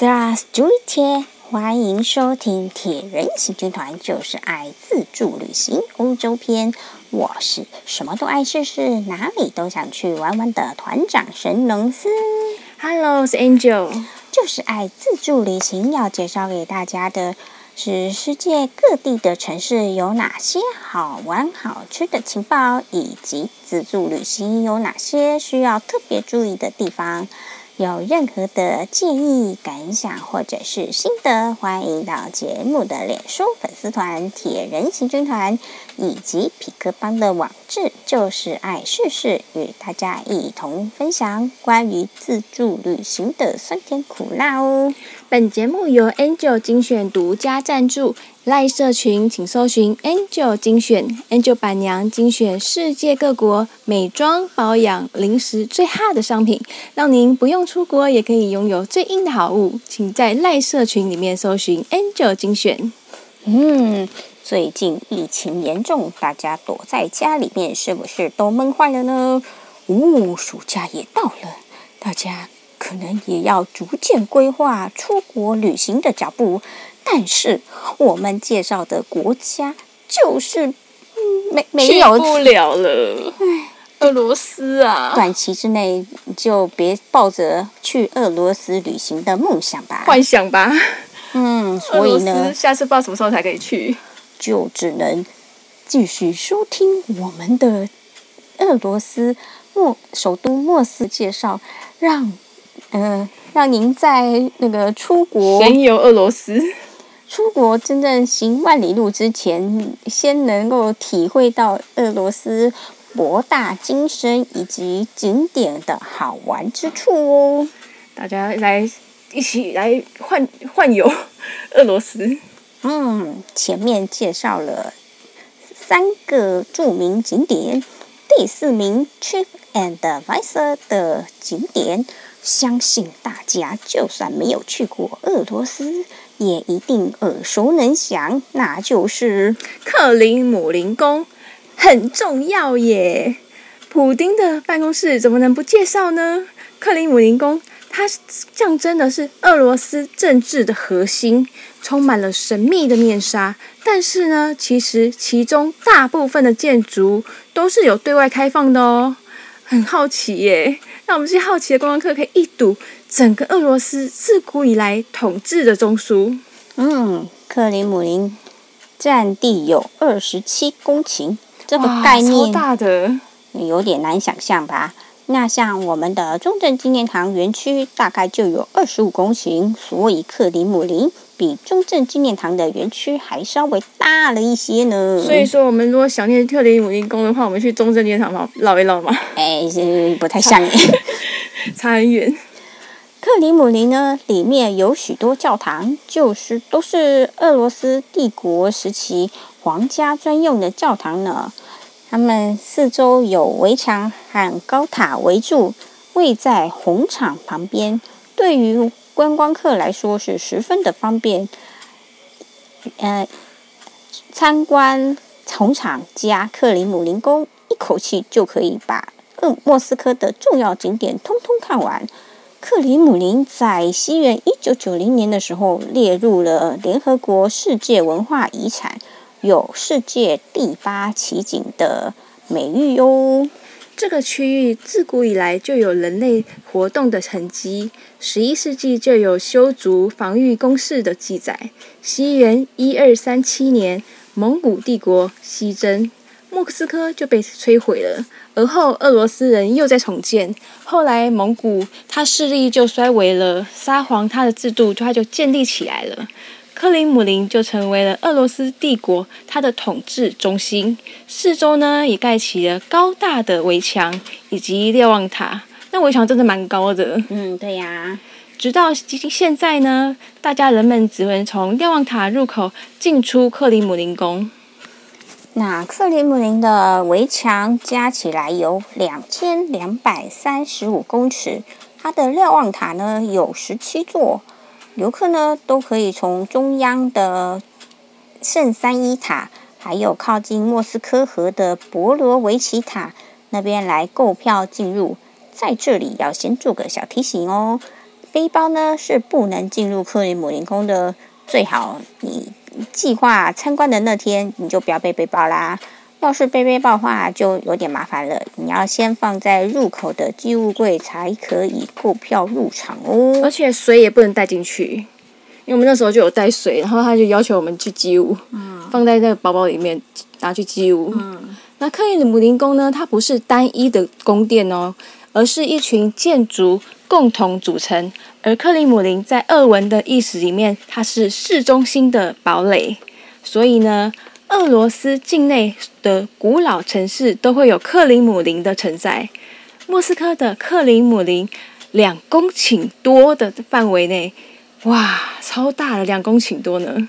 Здравствуйте，欢迎收听铁人行军团，就是爱自助旅行欧洲篇。我是什么都爱试试，哪里都想去玩玩的团长神农司。Hello，是 Angel，就是爱自助旅行，要介绍给大家的是世界各地的城市有哪些好玩好吃的情报，以及自助旅行有哪些需要特别注意的地方。 有任何的建议、感想或者是心得，欢迎到节目的脸书粉丝团“铁人行军团”以及匹克邦的网志，就是爱试试，与大家一同分享关于自助旅行的酸甜苦辣哦。本节目由 Angel 精选独家赞助，赖社群请搜寻 Angel 精选，Angel 板娘精选世界各国美妆、保养、零食最哈的商品，让您不用出国也可以拥有最硬的好物。请在赖社群里面搜寻 Angel 精选。嗯，最近疫情严重，大家躲在家里面是不是都闷坏了呢？哦，暑假也到了，大家。可能也要逐渐规划出国旅行的脚步，但是我们介绍的国家就是没没有去不了了。唉，俄罗斯啊，短期之内就别抱着去俄罗斯旅行的梦想吧，幻想吧。嗯，所以呢，下次不知道什么时候才可以去，就只能继续收听我们的俄罗斯莫首都莫斯介绍，让。嗯、呃，让您在那个出国神游俄罗斯，出国真正行万里路之前，先能够体会到俄罗斯博大精深以及景点的好玩之处哦。大家来一起来换换游俄罗斯。嗯，前面介绍了三个著名景点，第四名 trip and visor 的景点。相信大家就算没有去过俄罗斯，也一定耳熟能详，那就是克里姆林宫，很重要耶。普丁的办公室怎么能不介绍呢？克里姆林宫，它象征的是俄罗斯政治的核心，充满了神秘的面纱。但是呢，其实其中大部分的建筑都是有对外开放的哦。很好奇耶。那我们这些好奇的观光客可以一睹整个俄罗斯自古以来统治的中枢。嗯，克里姆林占地有二十七公顷，这个概念超大的，有点难想象吧？那像我们的中正纪念堂园区大概就有二十五公顷，所以克里姆林。比中正纪念堂的园区还稍微大了一些呢。所以说，我们如果想念克里姆林宫的话，我们去中正纪念堂绕绕一绕嘛。哎，是不太像，差很远。克里姆林呢，里面有许多教堂，就是都是俄罗斯帝国时期皇家专用的教堂呢。他们四周有围墙和高塔围住，位在红场旁边。对于观光客来说是十分的方便，呃，参观红场加克里姆林宫，一口气就可以把嗯莫斯科的重要景点通通看完。克里姆林在西元一九九零年的时候列入了联合国世界文化遗产，有“世界第八奇景”的美誉哟。这个区域自古以来就有人类活动的痕迹，十一世纪就有修筑防御工事的记载。西元一二三七年，蒙古帝国西征，莫斯科就被摧毁了。而后俄罗斯人又在重建，后来蒙古他势力就衰微了，沙皇他的制度他就建立起来了。克里姆林就成为了俄罗斯帝国它的统治中心，四周呢也盖起了高大的围墙以及瞭望塔。那围墙真的蛮高的。嗯，对呀。直到现在呢，大家人们只能从瞭望塔入口进出克里姆林宫。那克里姆林的围墙加起来有两千两百三十五公尺，它的瞭望塔呢有十七座。游客呢都可以从中央的圣三一塔，还有靠近莫斯科河的博罗维奇塔那边来购票进入。在这里要先做个小提醒哦，背包呢是不能进入克里姆林宫的。最好你计划参观的那天你就不要背背包啦。要是背背包的话，就有点麻烦了。你要先放在入口的寄物柜才可以购票入场哦。而且水也不能带进去，因为我们那时候就有带水，然后他就要求我们去寄物，嗯、放在那个包包里面拿去寄物。嗯、那克里姆林宫呢？它不是单一的宫殿哦，而是一群建筑共同组成。而克里姆林在俄文的意思里面，它是市中心的堡垒，所以呢。俄罗斯境内的古老城市都会有克里姆林的存在。莫斯科的克里姆林两公顷多的范围内，哇，超大的两公顷多呢！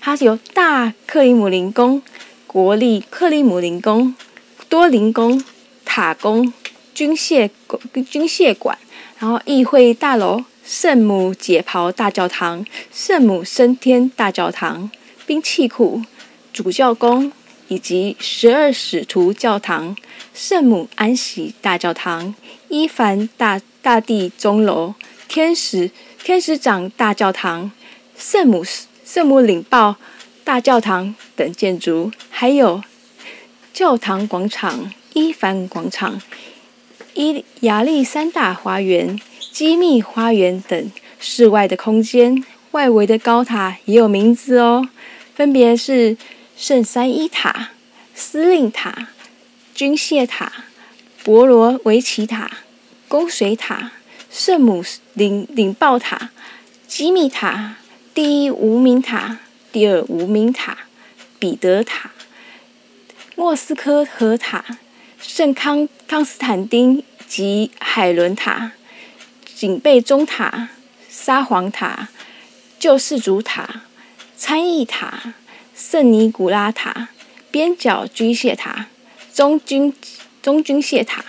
它有大克里姆林宫、国立克里姆林宫、多林宫、塔宫、军械军械馆，然后议会大楼、圣母解袍大教堂、圣母升天大教堂、兵器库。主教宫以及十二使徒教堂、圣母安息大教堂、伊凡大大帝钟楼、天使天使长大教堂、圣母圣母领报大教堂等建筑，还有教堂广场、伊凡广场、伊亚历山大花园、机密花园等室外的空间。外围的高塔也有名字哦，分别是。圣三一塔、司令塔、军械塔、博罗维奇塔、供水塔、圣母领领报塔、吉米塔、第一无名塔、第二无名塔、彼得塔、莫斯科河塔、圣康康斯坦丁及海伦塔、警备钟塔、沙皇塔、救世主塔、参议塔。圣尼古拉塔、边角军械塔、中军中军械塔。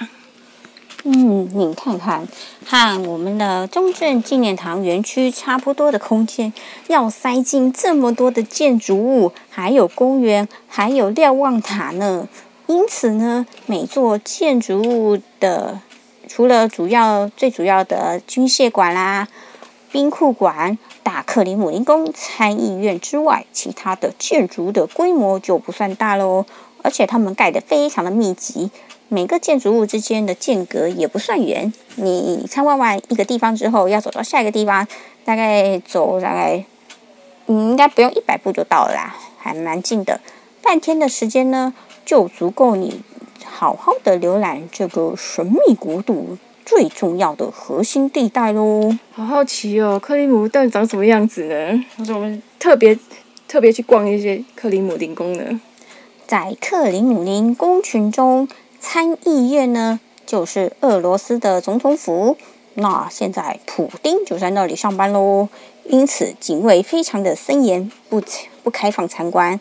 嗯，你看看，和我们的中正纪念堂园区差不多的空间，要塞进这么多的建筑物，还有公园，还有瞭望塔呢。因此呢，每座建筑物的除了主要最主要的军械馆啦、兵库馆。大克里姆林宫、参议院之外，其他的建筑的规模就不算大喽。而且他们盖得非常的密集，每个建筑物之间的间隔也不算远。你参观完一个地方之后，要走到下一个地方，大概走大概，嗯，应该不用一百步就到了啦，还蛮近的。半天的时间呢，就足够你好好的浏览这个神秘国度。最重要的核心地带喽！好好奇哦，克里姆到底长什么样子呢？我说我们特别特别去逛一些克里姆林宫呢。在克里姆林宫群中，参议院呢就是俄罗斯的总统府。那现在普丁就在那里上班喽，因此警卫非常的森严，不不开放参观。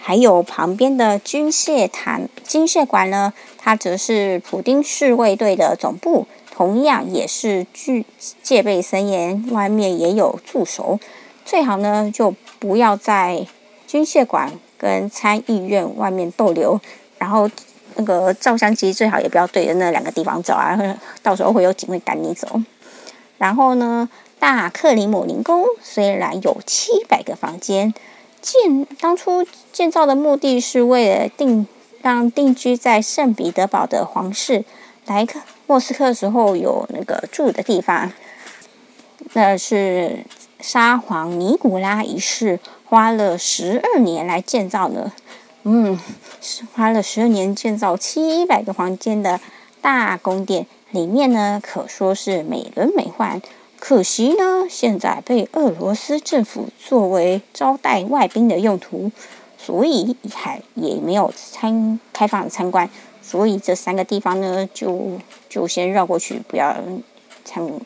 还有旁边的军械坛、军械馆呢，它则是普丁侍卫队的总部，同样也是具戒备森严，外面也有驻守。最好呢，就不要在军械馆跟参议院外面逗留，然后那个照相机最好也不要对着那两个地方走啊，到时候会有警卫赶你走。然后呢，大克里姆林宫虽然有七百个房间。建当初建造的目的是为了定让定居在圣彼得堡的皇室来克莫斯科时候有那个住的地方。那是沙皇尼古拉一世花了十二年来建造的，嗯，是花了十二年建造七百个房间的大宫殿，里面呢可说是美轮美奂。可惜呢，现在被俄罗斯政府作为招待外宾的用途，所以还也没有参开放参观，所以这三个地方呢，就就先绕过去，不要。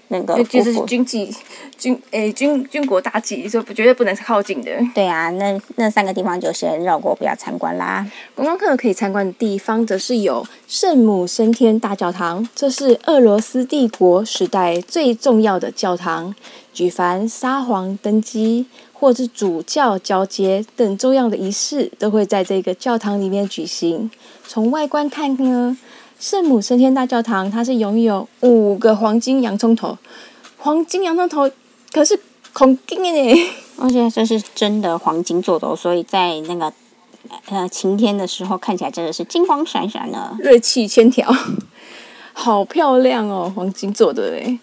那个就是军纪军诶军军国大忌，所以绝对不能靠近的。对啊，那那三个地方就先绕过，不要参观啦。观光客可以参观的地方则是有圣母升天大教堂，这是俄罗斯帝国时代最重要的教堂，举凡沙皇登基或是主教交接等重要的仪式，都会在这个教堂里面举行。从外观看呢。圣母升天大教堂，它是拥有五个黄金洋葱头，黄金洋葱头可是孔金耶，而且这是真的黄金做的哦，所以在那个呃晴天的时候看起来真的是金光闪闪的，锐气千条，好漂亮哦，黄金做的嘞，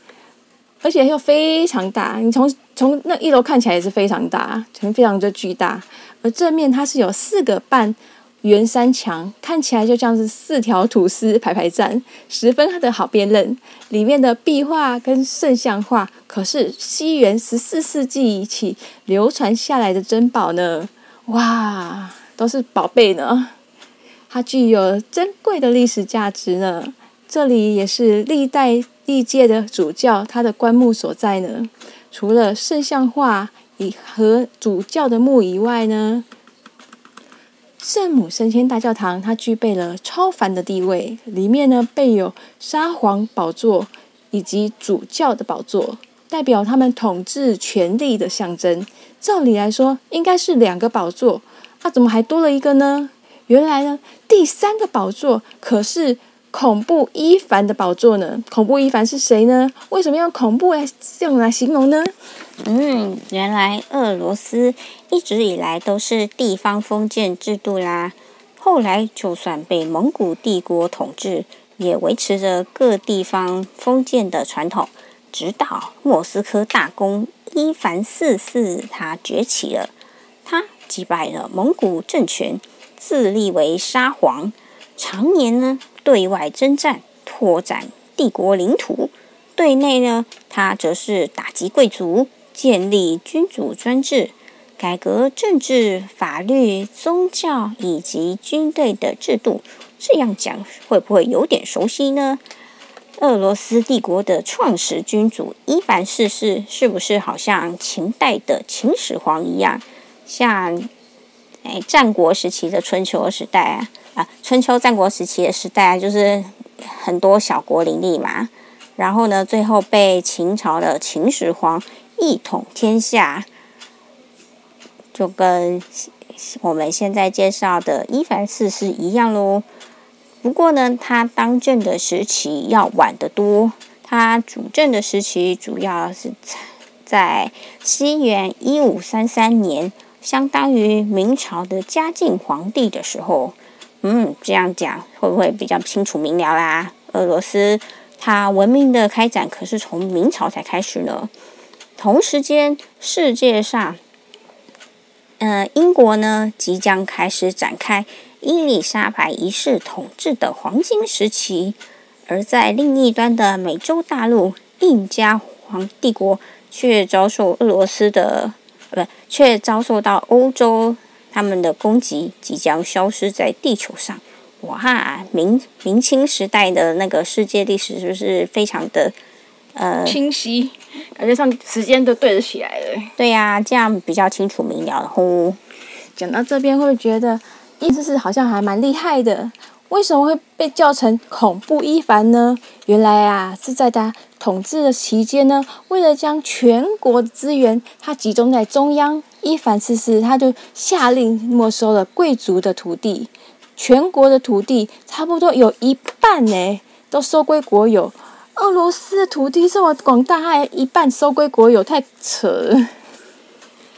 而且又非常大，你从从那一楼看起来也是非常大，非常的巨大，而正面它是有四个半。圆山墙看起来就像是四条吐司排排站，十分的好辨认。里面的壁画跟圣像画可是西元十四世纪起流传下来的珍宝呢！哇，都是宝贝呢，它具有珍贵的历史价值呢。这里也是历代历届的主教他的棺木所在呢。除了圣像画以和主教的墓以外呢。圣母升天大教堂，它具备了超凡的地位。里面呢备有沙皇宝座以及主教的宝座，代表他们统治权力的象征。照理来说，应该是两个宝座，那，怎么还多了一个呢？原来呢，第三个宝座可是恐怖伊凡的宝座呢。恐怖伊凡是谁呢？为什么要恐怖来这样来形容呢？嗯，原来俄罗斯一直以来都是地方封建制度啦。后来就算被蒙古帝国统治，也维持着各地方封建的传统。直到莫斯科大公伊凡四世他崛起了，他击败了蒙古政权，自立为沙皇，常年呢对外征战，拓展帝国领土；对内呢，他则是打击贵族。建立君主专制，改革政治、法律、宗教以及军队的制度。这样讲会不会有点熟悉呢？俄罗斯帝国的创始君主伊凡四世是不是好像秦代的秦始皇一样？像哎，战国时期的春秋时代啊，啊，春秋战国时期的时代就是很多小国林立嘛。然后呢，最后被秦朝的秦始皇。一统天下，就跟我们现在介绍的伊凡四世一样喽。不过呢，他当政的时期要晚得多。他主政的时期主要是在西元一五三三年，相当于明朝的嘉靖皇帝的时候。嗯，这样讲会不会比较清楚明了啦？俄罗斯它文明的开展可是从明朝才开始呢。同时间，世界上，呃，英国呢即将开始展开伊丽莎白一世统治的黄金时期，而在另一端的美洲大陆，印加皇帝国却遭受俄罗斯的，不，却遭受到欧洲他们的攻击，即将消失在地球上。哇，明明清时代的那个世界历史是不是非常的？呃，清晰，感觉上时间都对得起来了。对呀、啊，这样比较清楚明了。呼，讲到这边，会觉得意思是好像还蛮厉害的。为什么会被叫成恐怖伊凡呢？原来啊，是在他统治的期间呢，为了将全国的资源他集中在中央，伊凡四世他就下令没收了贵族的土地，全国的土地差不多有一半呢，都收归国有。俄罗斯的土地这么广大，还一半收归国有，太扯了。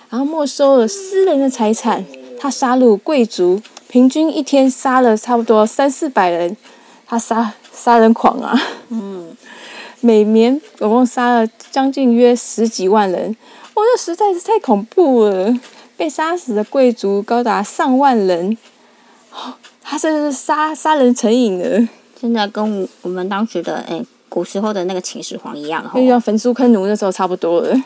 然后没收了私人的财产，他杀戮贵族，平均一天杀了差不多三四百人，他杀杀人狂啊！嗯，每年总共杀了将近约十几万人，哇，这实在是太恐怖了。被杀死的贵族高达上万人，他甚至是杀杀人成瘾了。现在跟我们当时的哎。古时候的那个秦始皇一样，就像焚书坑儒那时候差不多了。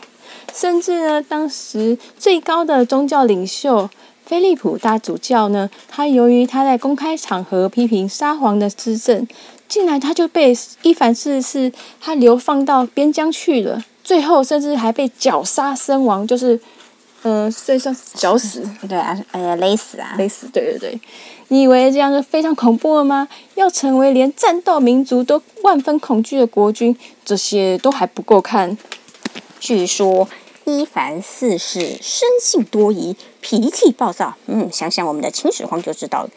甚至呢，当时最高的宗教领袖菲利普大主教呢，他由于他在公开场合批评沙皇的施政，竟然他就被伊凡四世他流放到边疆去了，最后甚至还被绞杀身亡，就是。嗯，所以说绞死，对啊，呃，勒死啊，勒死，对对对。你以为这样就非常恐怖了吗？要成为连战斗民族都万分恐惧的国君，这些都还不够看。据说伊凡四世生性多疑，脾气暴躁。嗯，想想我们的秦始皇就知道了。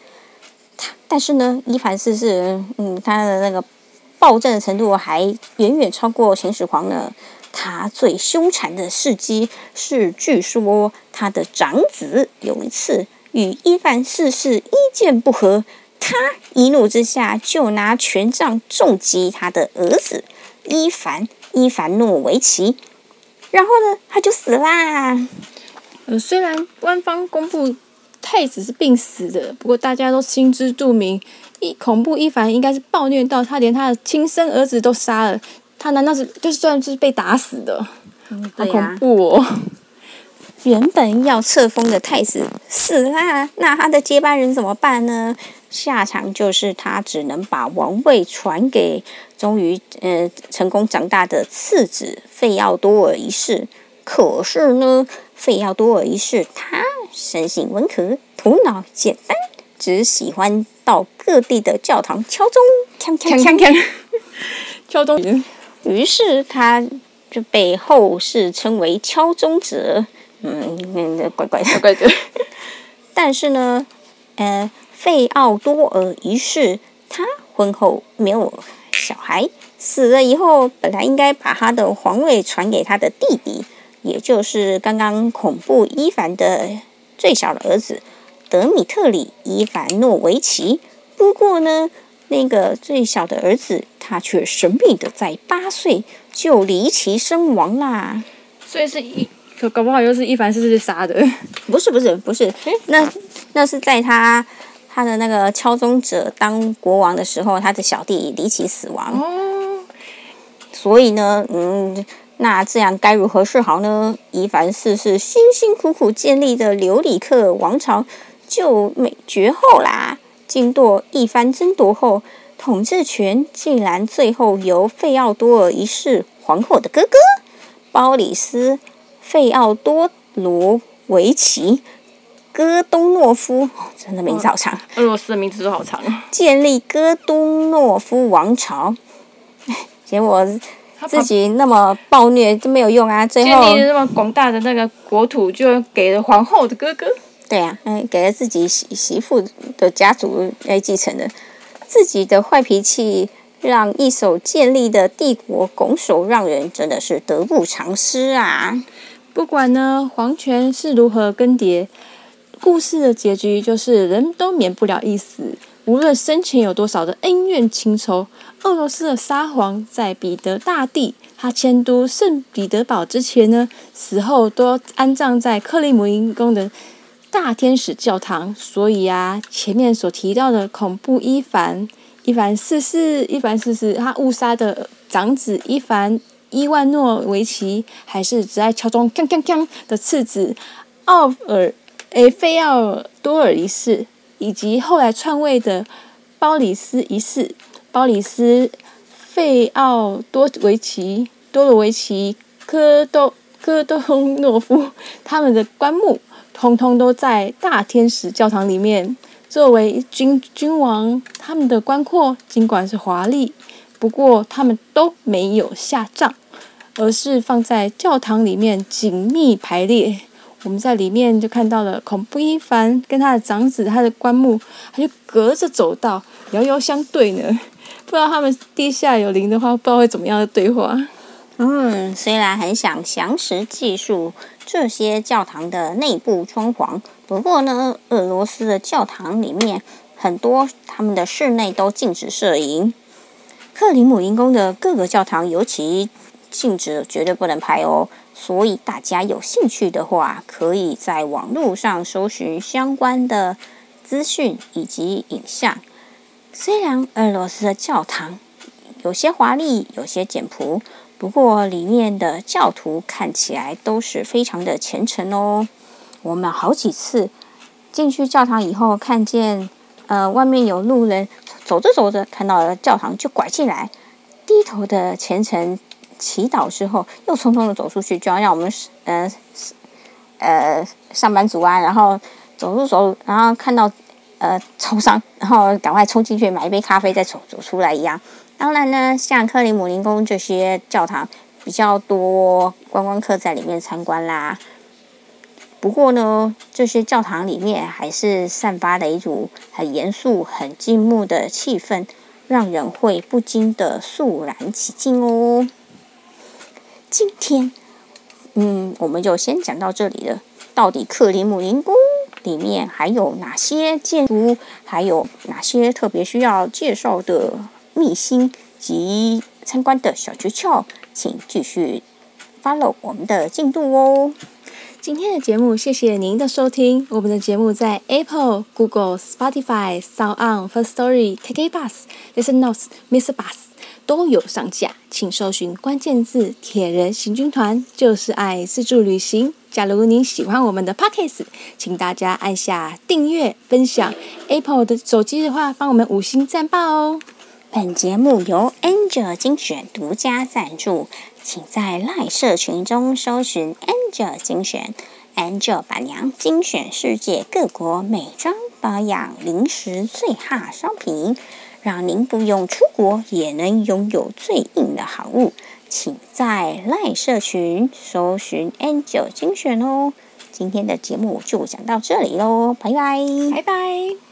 他，但是呢，伊凡四世，嗯，他的那个暴政的程度还远远超过秦始皇呢。他最凶残的事迹是，据说他的长子有一次与伊凡四世意见不合，他一怒之下就拿权杖重击他的儿子伊凡伊凡诺维奇，然后呢，他就死啦。呃，虽然官方公布太子是病死的，不过大家都心知肚明，一恐怖伊凡应该是暴虐到他连他的亲生儿子都杀了。他难道是就是算是被打死的？嗯、好恐怖哦！原本要册封的太子死了，那他的接班人怎么办呢？下场就是他只能把王位传给终于呃成功长大的次子费奥多尔一世。可是呢，费奥多尔一世他生性温和，头脑简单，只喜欢到各地的教堂敲钟，锵锵锵锵，敲钟。于是他就被后世称为敲钟者，嗯，那怪怪的，怪怪的。但是呢，呃，费奥多尔一世他婚后没有小孩，死了以后，本来应该把他的皇位传给他的弟弟，也就是刚刚恐怖伊凡的最小的儿子德米特里伊凡诺维奇。不过呢，那个最小的儿子。他却神秘的在八岁就离奇身亡啦，所以是一可搞不好又是伊凡四世杀的，不是不是不是，那那是在他他的那个敲钟者当国王的时候，他的小弟离奇死亡。哦，所以呢，嗯，那这样该如何是好呢？伊凡四世辛辛苦苦建立的琉里克王朝就没绝后啦，经过一番争夺后。统治权竟然最后由费奥多尔一世皇后的哥哥鲍里斯·费奥多罗维奇戈东诺夫，哦，真的名字好长。俄罗斯的名字都好长。建立戈东诺夫王朝，结果自己那么暴虐都没有用啊！最后建立那么广大的那个国土，就给了皇后的哥哥。对呀，啊，嗯，给了自己媳媳妇的家族来继承的。自己的坏脾气，让一手建立的帝国拱手让人，真的是得不偿失啊！不管呢，皇权是如何更迭，故事的结局就是人都免不了一死。无论生前有多少的恩怨情仇，俄罗斯的沙皇在彼得大帝他迁都圣彼得堡之前呢，死后都安葬在克里姆林宫的。大天使教堂，所以啊，前面所提到的恐怖伊凡、伊凡四世、伊凡四世，他误杀的长子伊凡伊万诺维奇，还是只爱敲钟锵锵锵的次子奥尔诶费奥多尔一世，以及后来篡位的鲍里斯一世、鲍里斯费奥多维奇、多罗维奇、科多科多诺夫他们的棺木。通通都在大天使教堂里面，作为君君王，他们的棺槨尽管是华丽，不过他们都没有下葬，而是放在教堂里面紧密排列。我们在里面就看到了恐怖伊凡跟他的长子，他的棺木，他就隔着走道遥遥相对呢。不知道他们地下有灵的话，不知道会怎么样的对话。嗯，虽然很想详实记述这些教堂的内部装潢，不过呢，俄罗斯的教堂里面很多他们的室内都禁止摄影。克里姆林宫的各个教堂尤其禁止，绝对不能拍哦。所以大家有兴趣的话，可以在网络上搜寻相关的资讯以及影像。虽然俄罗斯的教堂有些华丽，有些简朴。不过，里面的教徒看起来都是非常的虔诚哦。我们好几次进去教堂以后，看见呃外面有路人走着走着，看到了教堂就拐进来，低头的虔诚祈祷之后，又匆匆的走出去，就要让我们呃呃上班族啊，然后走路走，然后看到呃 超商，然后赶快冲进去买一杯咖啡，再走走出来一样。当然呢，像克里姆林宫这些教堂比较多观光客在里面参观啦。不过呢，这些教堂里面还是散发了一种很严肃、很静穆的气氛，让人会不禁的肃然起敬哦。今天，嗯，我们就先讲到这里了。到底克里姆林宫里面还有哪些建筑，还有哪些特别需要介绍的秘辛及参观的小诀窍，请继续 follow 我们的进度哦。今天的节目，谢谢您的收听。我们的节目在 Apple、Google、Spotify、Sound On、First Story、KK Bus、Listen Notes、Mr. Bus 都有上架，请搜寻关键字“铁人行军团”，就是爱自助旅行。假如您喜欢我们的 Podcast，请大家按下订阅、分享。Apple 的手机的话，帮我们五星赞爆哦。本节目由 Angel 精选独家赞助，请在赖社群中搜寻 Angel 精选，Angel 板娘精选世界各国美妆保养、零食最哈商品，让您不用出国也能拥有最硬的好物。请在赖社群搜寻 Angel 精选哦。今天的节目就讲到这里喽，拜拜，拜拜。